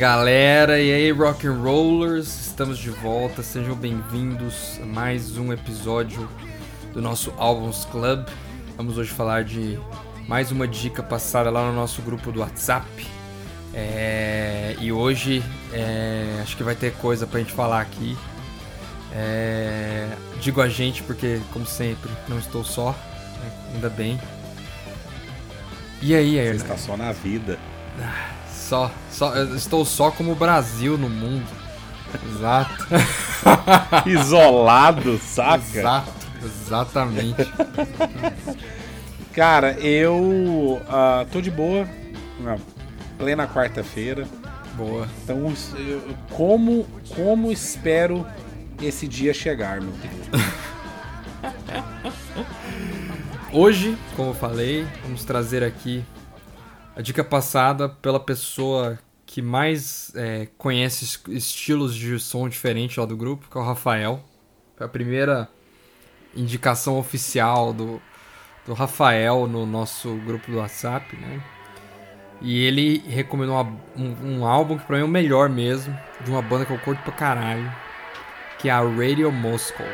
galera, e aí rock and rollers, estamos de volta, sejam bem-vindos a mais um episódio do nosso Albums Club. Vamos hoje falar de mais uma dica passada lá no nosso grupo do WhatsApp. É, e hoje é, acho que vai ter coisa pra gente falar aqui. É, digo a gente porque, como sempre, não estou só, né, ainda bem. E aí, Você está só na vida. Ah, só, só, estou só como o Brasil no mundo. Exato. Isolado, saca? Exato, exatamente. Cara, eu uh, tô de boa. Plena quarta-feira. Boa. Então, eu, como, como espero esse dia chegar, meu querido? Hoje, como eu falei, vamos trazer aqui a dica passada pela pessoa que mais é, conhece estilos de som diferentes lá do grupo, que é o Rafael. Foi a primeira indicação oficial do, do Rafael no nosso grupo do WhatsApp, né? E ele recomendou uma, um, um, álbum que pra mim é o melhor mesmo, de uma banda que eu curto pra caralho, que é a Radio Moscow.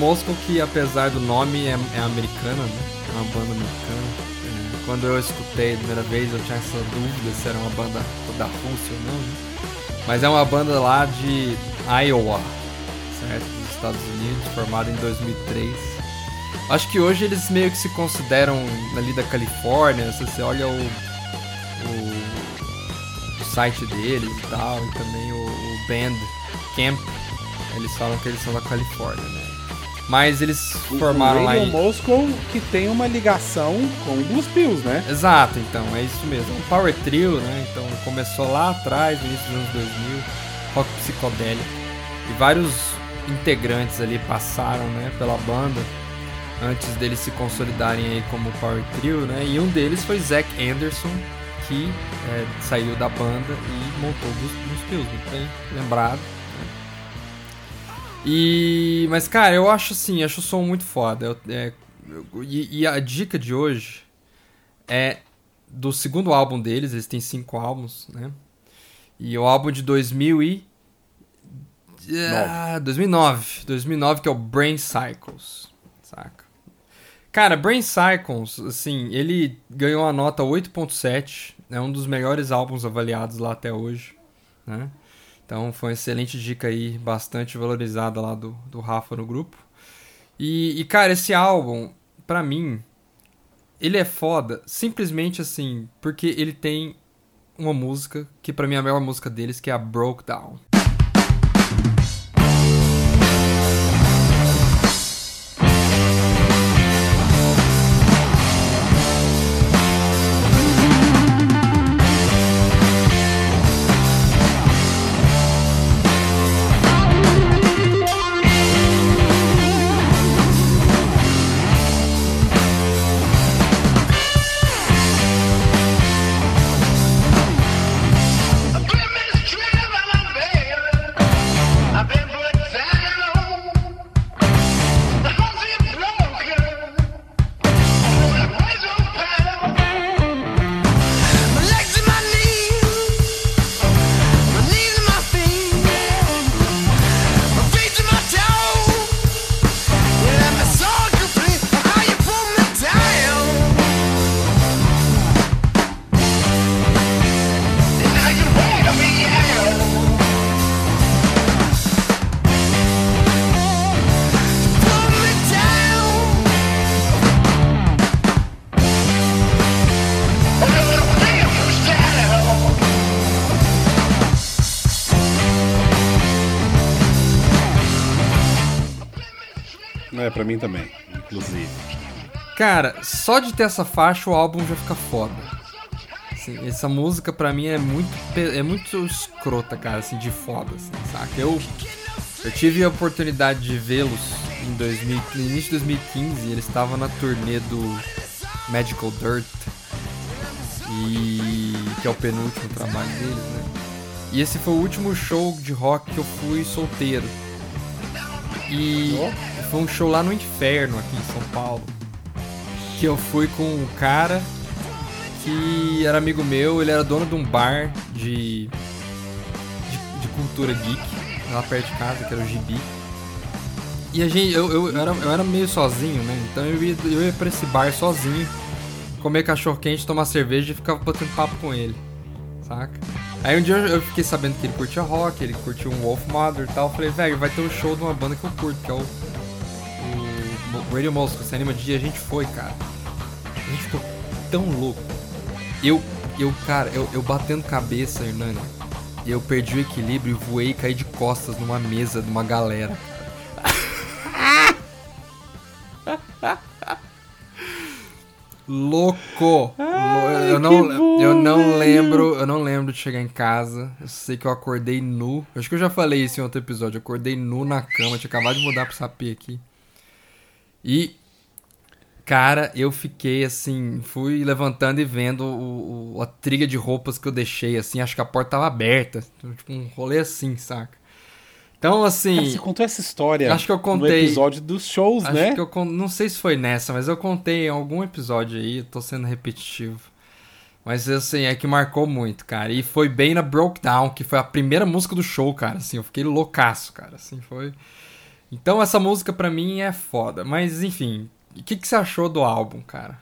Moscow, que apesar do nome é, é americana, né? É uma banda americana. É, quando eu escutei a primeira vez, eu tinha essa dúvida se era uma banda da Rússia ou não, né? Mas é uma banda lá de Iowa, certo? Dos Estados Unidos, formada em 2003. Acho que hoje eles meio que se consideram ali da Califórnia, se você olha o, o, o site deles e tal, e também o, o band Camp eles falam que eles são da Califórnia, né? Mas eles o, formaram o lá em... Moscow que tem uma ligação com o Blues Pills, né? Exato, então, é isso mesmo. Um power trio, né? Então começou lá atrás, no início dos anos 2000, rock psicodélico. E vários integrantes ali passaram, né, pela banda antes deles se consolidarem aí como power trio, né? E um deles foi Zack Anderson, que é, saiu da banda e montou o Blues Pills, muito bem lembrado. E. Mas, cara, eu acho assim, acho o som muito foda. Eu, é, eu, e, e, a dica de hoje é do segundo álbum deles, eles têm cinco álbuns, né? E o álbum de 2000 e. Ah, 2009. 2009, que é o Brain Cycles. Saca? Cara, Brain Cycles, assim, ele ganhou a nota 8.7. É um dos melhores álbuns avaliados lá até hoje, né? Então foi uma excelente dica aí, bastante valorizada lá do, do Rafa no grupo. E, e cara, esse álbum, pra mim, ele é foda simplesmente assim, porque ele tem uma música que pra mim é a melhor música deles, que é a Broke Down. É, pra mim também, inclusive. Cara, só de ter essa faixa o álbum já fica foda. Assim, essa música pra mim é muito é muito escrota, cara, assim, de foda, assim, saca? Eu eu tive a oportunidade de vê-los em 2000, no início de 2015, eles estavam na turnê do Magical Dirt, e que é o penúltimo trabalho deles, né? E esse foi o último show de rock que eu fui solteiro. E foi um show lá no Inferno, aqui em São Paulo. Que eu fui com um cara que era amigo meu, ele era dono de um bar de, de, de cultura geek, lá perto de casa, que era o Gibi. E a gente, eu, eu, eu, era, eu era meio sozinho, né? Então eu ia, eu ia pra esse bar sozinho, comer cachorro quente, tomar cerveja e ficava batendo papo com ele, saca? Aí um dia eu fiquei sabendo que ele curtia rock, ele curtia um Wolf Mother e tal. Eu falei, velho, vai ter um show de uma banda que eu curto, que é o, o Radio Moscow, você anima de dia. A gente foi, cara. A gente ficou tão louco. Eu, eu cara, eu, eu batendo cabeça, Hernani, eu perdi o equilíbrio e voei e caí de costas numa mesa de uma galera. Louco! Ai, eu, não, bom, eu não velho. lembro, eu não lembro de chegar em casa. Eu sei que eu acordei nu. Acho que eu já falei isso em outro episódio. Eu acordei nu na cama, tinha acabado de mudar pro sapê aqui. E cara, eu fiquei assim, fui levantando e vendo o, o- a trilha de roupas que eu deixei assim, acho que a porta tava aberta, tipo um rolê assim, saca? Então assim, Cara, você contou essa história Acho que eu no contei. episódio dos shows, Acho né? que eu não sei se foi nessa, mas eu contei em algum episódio aí, tô sendo repetitivo. Mas assim, é que marcou muito, cara. E foi bem na Broke Down, que foi a primeira música do show, cara. Assim, eu fiquei loucaço, cara. Assim, foi. Então essa música pra mim é foda. Mas enfim, o que, que você achou do álbum, cara?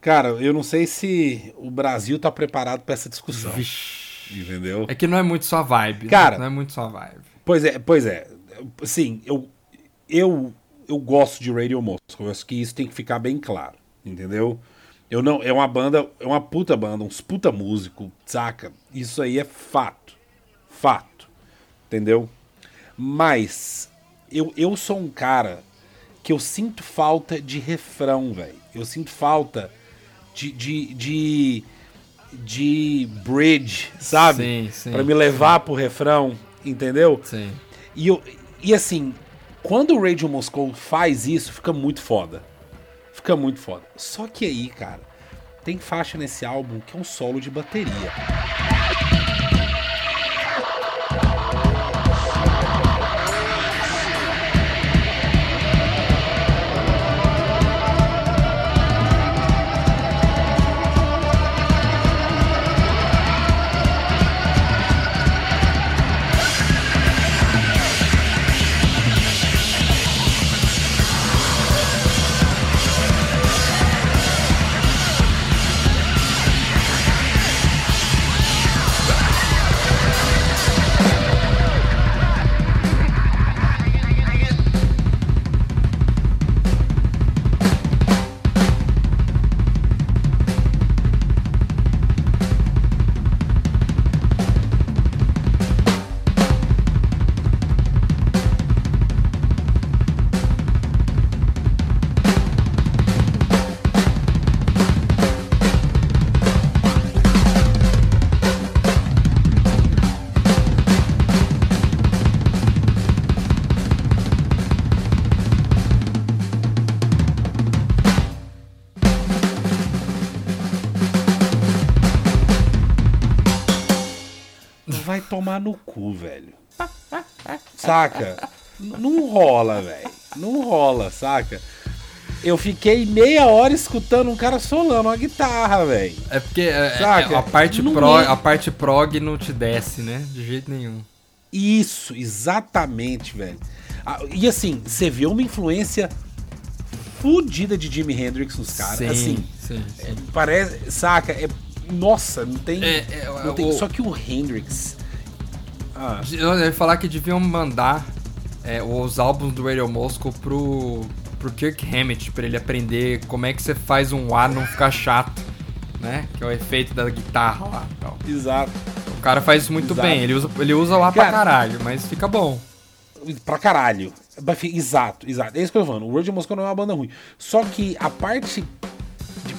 Cara, eu não sei se o Brasil tá preparado pra essa discussão. Vixe. Entendeu? É que não é muito sua vibe. né? Cara- Não é muito sua vibe. Pois é, pois é. Sim, eu, eu, eu gosto de Radio Moscow. Eu acho que isso tem que ficar bem claro, entendeu? Eu não, é uma banda, é uma puta banda, uns puta músico, saca? Isso aí é fato. Fato. Entendeu? Mas eu, eu sou um cara que eu sinto falta de refrão, velho. Eu sinto falta de, de, de, de bridge, sabe? Sim, sim. Pra me levar pro refrão, entendeu? Sim. E, eu, e assim, quando o Radio Moscow faz isso, fica muito foda. Fica muito foda. Só que aí, cara, tem faixa nesse álbum que é um solo de bateria. Tomar no cu, velho. Saca? Não rola, velho. Não rola, saca? Eu fiquei meia hora escutando um cara solando uma guitarra, velho. É porque é, é, a, parte Não prog, é. a parte prog não te desce, né? De jeito nenhum. Isso, exatamente, velho. Ah, E assim, você vê uma influência fodida de Jimi Hendrix nos caras. sim, Assim, sim, sim. parece, saca? É, nossa, não tem. É, é, não tem o- só que o Hendrix. Ah, Eu ia falar que deviam mandar é, os álbuns do Radio Moscow pro, pro Kirk Hammett, pra ele aprender como é que você faz um A não ficar chato, né? Que é o efeito da guitarra lá e tal. exato. O cara faz isso muito Exato. bem, ele usa, ele usa lá pra Cara- caralho, mas fica bom. Pra caralho. Exato, exato. É isso que eu tô falando. O Radio Moscow não é uma banda ruim. Só que a parte de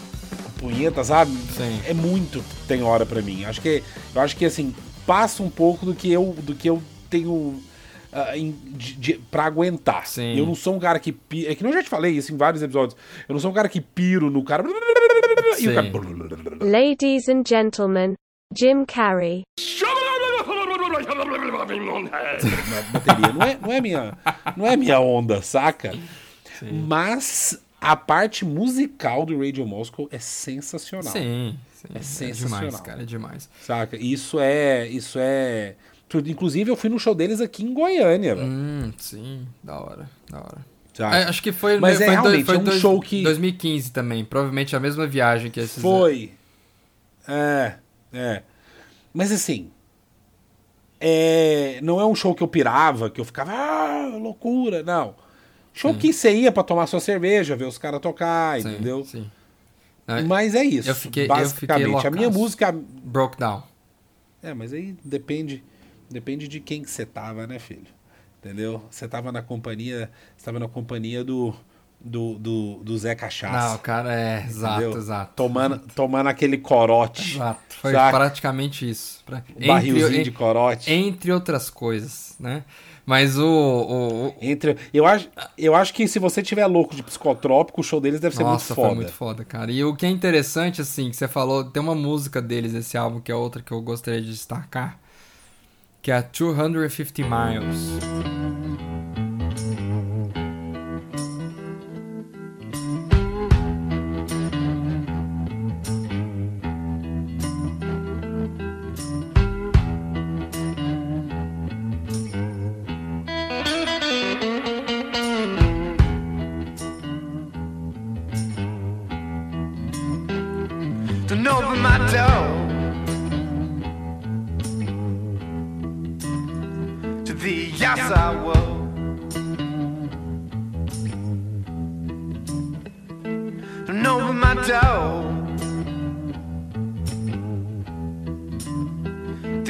punheta, sabe? Sim. É muito tem hora pra mim. Acho que eu acho que assim passa um pouco do que eu do que eu tenho uh, de, pra aguentar. Sim. Eu não sou um cara que é que não já te falei isso em vários episódios. Eu não sou um cara que piro no cara e o Sim. cara Ladies and gentlemen, Jim Carrey. bateria. Não é, não é minha, não é minha onda, saca? Mas a parte musical do Radio Moscow é sensacional. Sim, sim. É É sensacional. demais, cara, é demais. Saca? Isso é, isso é tudo. Inclusive eu fui no show deles aqui em Goiânia, velho. Hum, sim, da hora, da hora. saca? É, acho que foi, Mas foi é em dois- realmente, foi é em um dois- show que- 2015 também, provavelmente a mesma viagem que esses. Foi. É, é. Mas assim, é, não é um show que eu pirava, que eu ficava, ah, loucura, não. Show que você ia pra tomar sua cerveja, ver os caras tocar, Sim, entendeu? Sim. Ah, Mas é isso. Eu fiquei- eu basicamente. fiquei a minha música. Broke down. É, mas aí depende. Depende de quem que você tava, né, filho? Entendeu? Você tava na companhia. Você tava na companhia do. Do, do, do Zé Não, Cachaça. o cara é. Exato, entendeu? exato. Tomando, tomando aquele corote. Exato. Foi Saca? praticamente isso. Pra- barrilzinho entre, de corote. entre outras coisas, né? Mas o. o, Entre, eu, acho, eu acho que se você tiver louco de psicotrópico, o show deles deve ser Nossa, muito foda. foi muito foda, cara. E o que é interessante, assim, que você falou, tem uma música deles, esse álbum, que é outra que eu gostaria de destacar, que é a 250 Miles.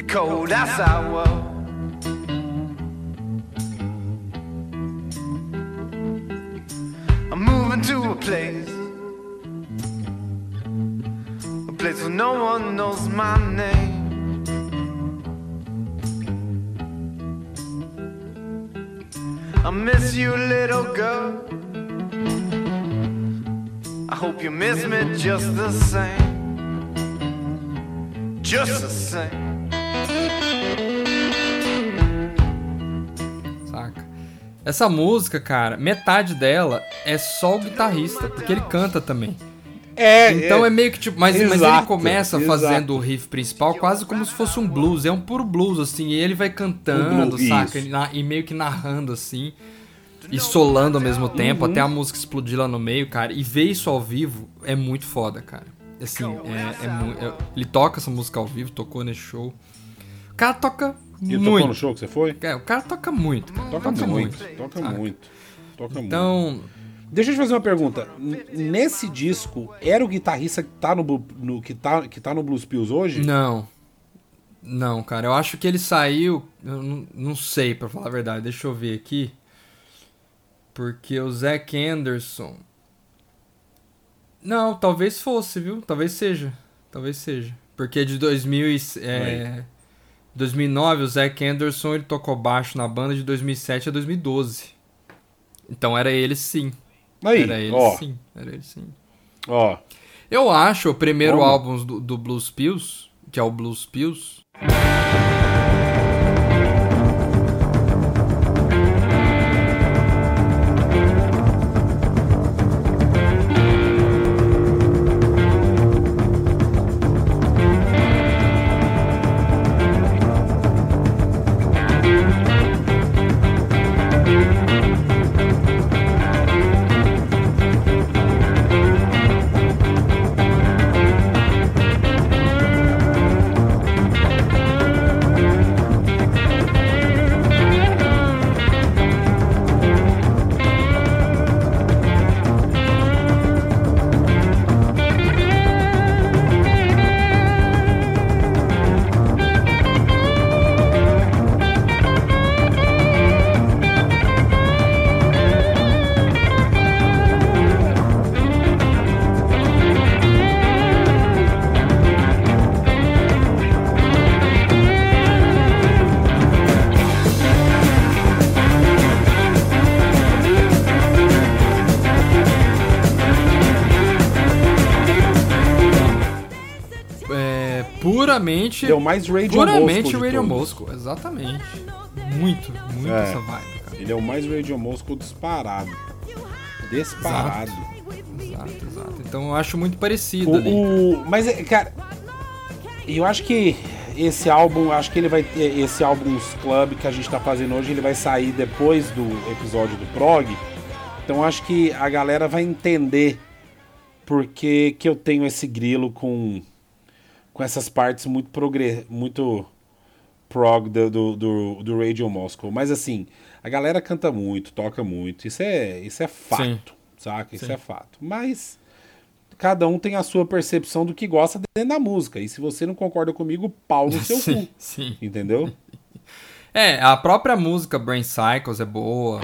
Cold outside world. I'm moving to a place. A place where no one knows my name. I miss you, little girl. I hope you miss me just the same. Just the same. Saca? Essa música, cara, metade dela é só o guitarrista, porque ele canta também. É, Então é, meio que tipo. Mas, mas ele Exato, começa exato. fazendo o riff principal quase como se fosse um blues. É um puro blues, assim. E ele vai cantando, blues, saca? E, na- e meio que narrando, assim. E solando ao mesmo tempo, Uhum. até a música explodir lá no meio, cara. E ver isso ao vivo é muito foda, cara. Assim, é, é é- ele toca essa música ao vivo, tocou nesse show. O cara toca E tocou muito. no show que você foi? É, o cara toca muito, cara. Toca, muito, toca saca? muito. Toca muito. Então, Deixa eu te fazer uma pergunta. Nesse disco, era o guitarrista que tá no, no- que tá, que tá no Blues Pills hoje? Não. Não, cara. Eu acho que ele saiu. Eu não, não sei, pra falar a verdade. Deixa eu ver aqui. Porque o Zac Anderson. Não, talvez fosse, viu? Talvez seja. Talvez seja. Porque de 2000 e, é, 2009, o Zac Anderson ele tocou baixo na banda de 2007 a 2012. Então era ele sim. Aí, Era ele ó, sim. Era ele sim. ó. Eu acho o primeiro Como? álbum do, do Blues Pills, que é o Blues Pills. Puramente. É o mais Radio puramente Moscow Radio todos. Moscow, exatamente. Muito, muito É. essa vibe, cara. Ele é o mais Radio Moscow disparado. Disparado. Exato, exato. Então eu acho muito parecido O, ali. o- mas, é, cara, eu acho que esse álbum, acho que ele vai ter esse álbum Club que a gente tá fazendo hoje, ele vai sair depois do episódio do Prog. Então acho que a galera vai entender porque que eu tenho esse grilo com com essas partes muito progre, muito prog do, do, do, do Radio Moscow. Mas assim, a galera canta muito, toca muito. Isso é, isso é fato, Sim. saca? Isso Sim. é fato. Mas cada um tem a sua percepção do que gosta dentro da música. E se você não concorda comigo, pau no seu sim, cu. sim. Entendeu? É, a própria música Brain Cycles é boa.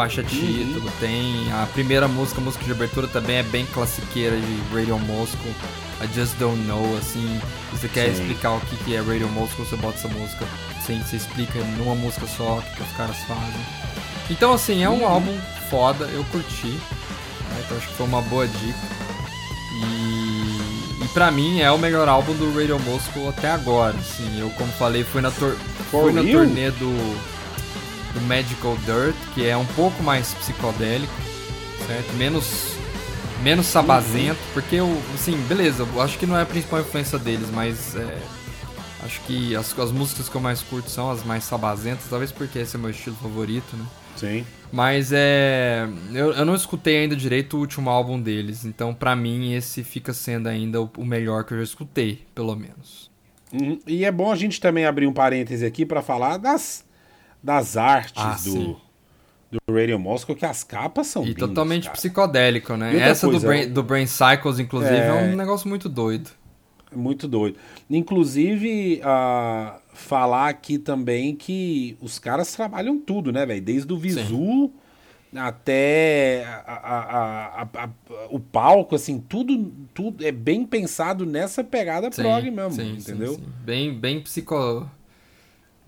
Faixa título, tem a primeira música, a música de abertura também é bem classiqueira de Radio Moscow. I Just Don't Know, assim, se você quer Sim. explicar o que que é Radio Moscow, você bota essa música, sim, você explica numa música só o que, que os caras fazem. Então, assim, é um álbum foda, eu curti, né, então acho que foi uma boa dica. E, e pra mim é o melhor álbum do Radio Moscow até agora, assim, eu como falei, fui na, tor For fui na turnê do, do Magical Dirt, que é um pouco mais psicodélico, certo? Menos menos sabazento, porque eu, assim, beleza, eu acho que não é a principal influência deles, mas é, acho que as, as músicas que eu mais curto são as mais sabazentas, talvez porque esse é meu estilo favorito, né? Sim. Mas é. Eu, eu não escutei ainda direito o último álbum deles, então pra mim esse fica sendo ainda o, o melhor que eu já escutei, pelo menos. Uhum. E é bom a gente também abrir um parêntese aqui pra falar das, das artes Ah, do, sim. do Radio Moscow, que as capas são E totalmente cara. psicodélico, né? Essa do, coisa, Brain, eu- do Brain Cycles, inclusive, é... É. um negócio muito doido. Muito doido. Inclusive, ah, falar aqui também que os caras trabalham tudo, né, velho? Desde o visu até a- a- a- o palco, assim, tudo, tudo é bem pensado nessa pegada Sim, prog mesmo, sim, sim, entendeu? sim. Bem, bem psico...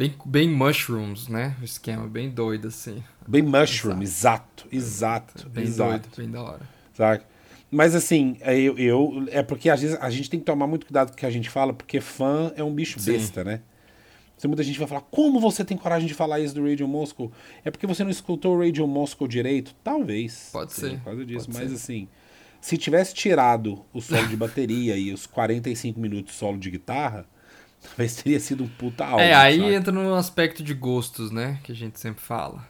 Bem, bem mushrooms, né? O esquema, bem doido, assim. Bem mushroom, exato, exato, Bem exato. doido, bem da hora. saca? Mas assim, é, eu, eu- é porque às vezes a gente tem que tomar muito cuidado com o que a gente fala, porque fã é um bicho Sim. besta, né? Então, muita gente vai falar, como você tem coragem de falar isso do Radio Moscow? É porque você não escutou o Radio Moscow direito? Talvez. Pode ser, Por causa disso. Mas ser. assim, se tivesse tirado o solo de bateria e os 45 minutos solo de guitarra, talvez teria sido um puta álbum. é, aí saca? entra no aspecto de gostos, né? Que a gente sempre fala.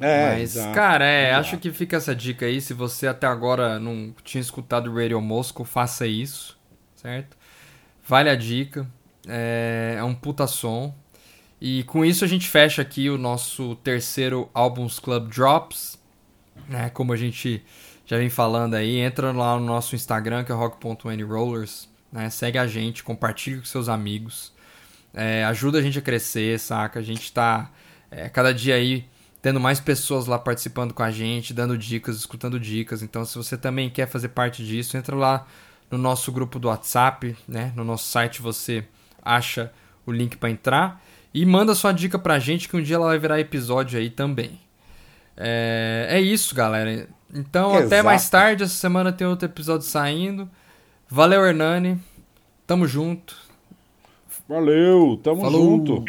É, Mas, exato, cara, é, exato. acho que fica essa dica aí. Se você até agora não tinha escutado o Radio Moscow, faça isso, certo? Vale a dica. É, é um puta som. E com isso a gente fecha aqui o nosso terceiro Albums Club Drops. Né? Como a gente já vem falando aí, entra lá no nosso Instagram, que é rock.anyrollers. Né? Segue a gente, compartilha com seus amigos. É, ajuda a gente a crescer, saca? A gente tá é, cada dia aí tendo mais pessoas lá participando com a gente, dando dicas, escutando dicas. Então, se você também quer fazer parte disso, entra lá no nosso grupo do WhatsApp, né? No nosso site você acha o link para entrar. E manda sua dica pra gente que um dia ela vai virar episódio aí também. É, é isso, galera. Então, Exato. até mais tarde. Essa semana tem outro episódio saindo. Valeu, Hernani. Tamo junto. Valeu, tamo Falou. junto.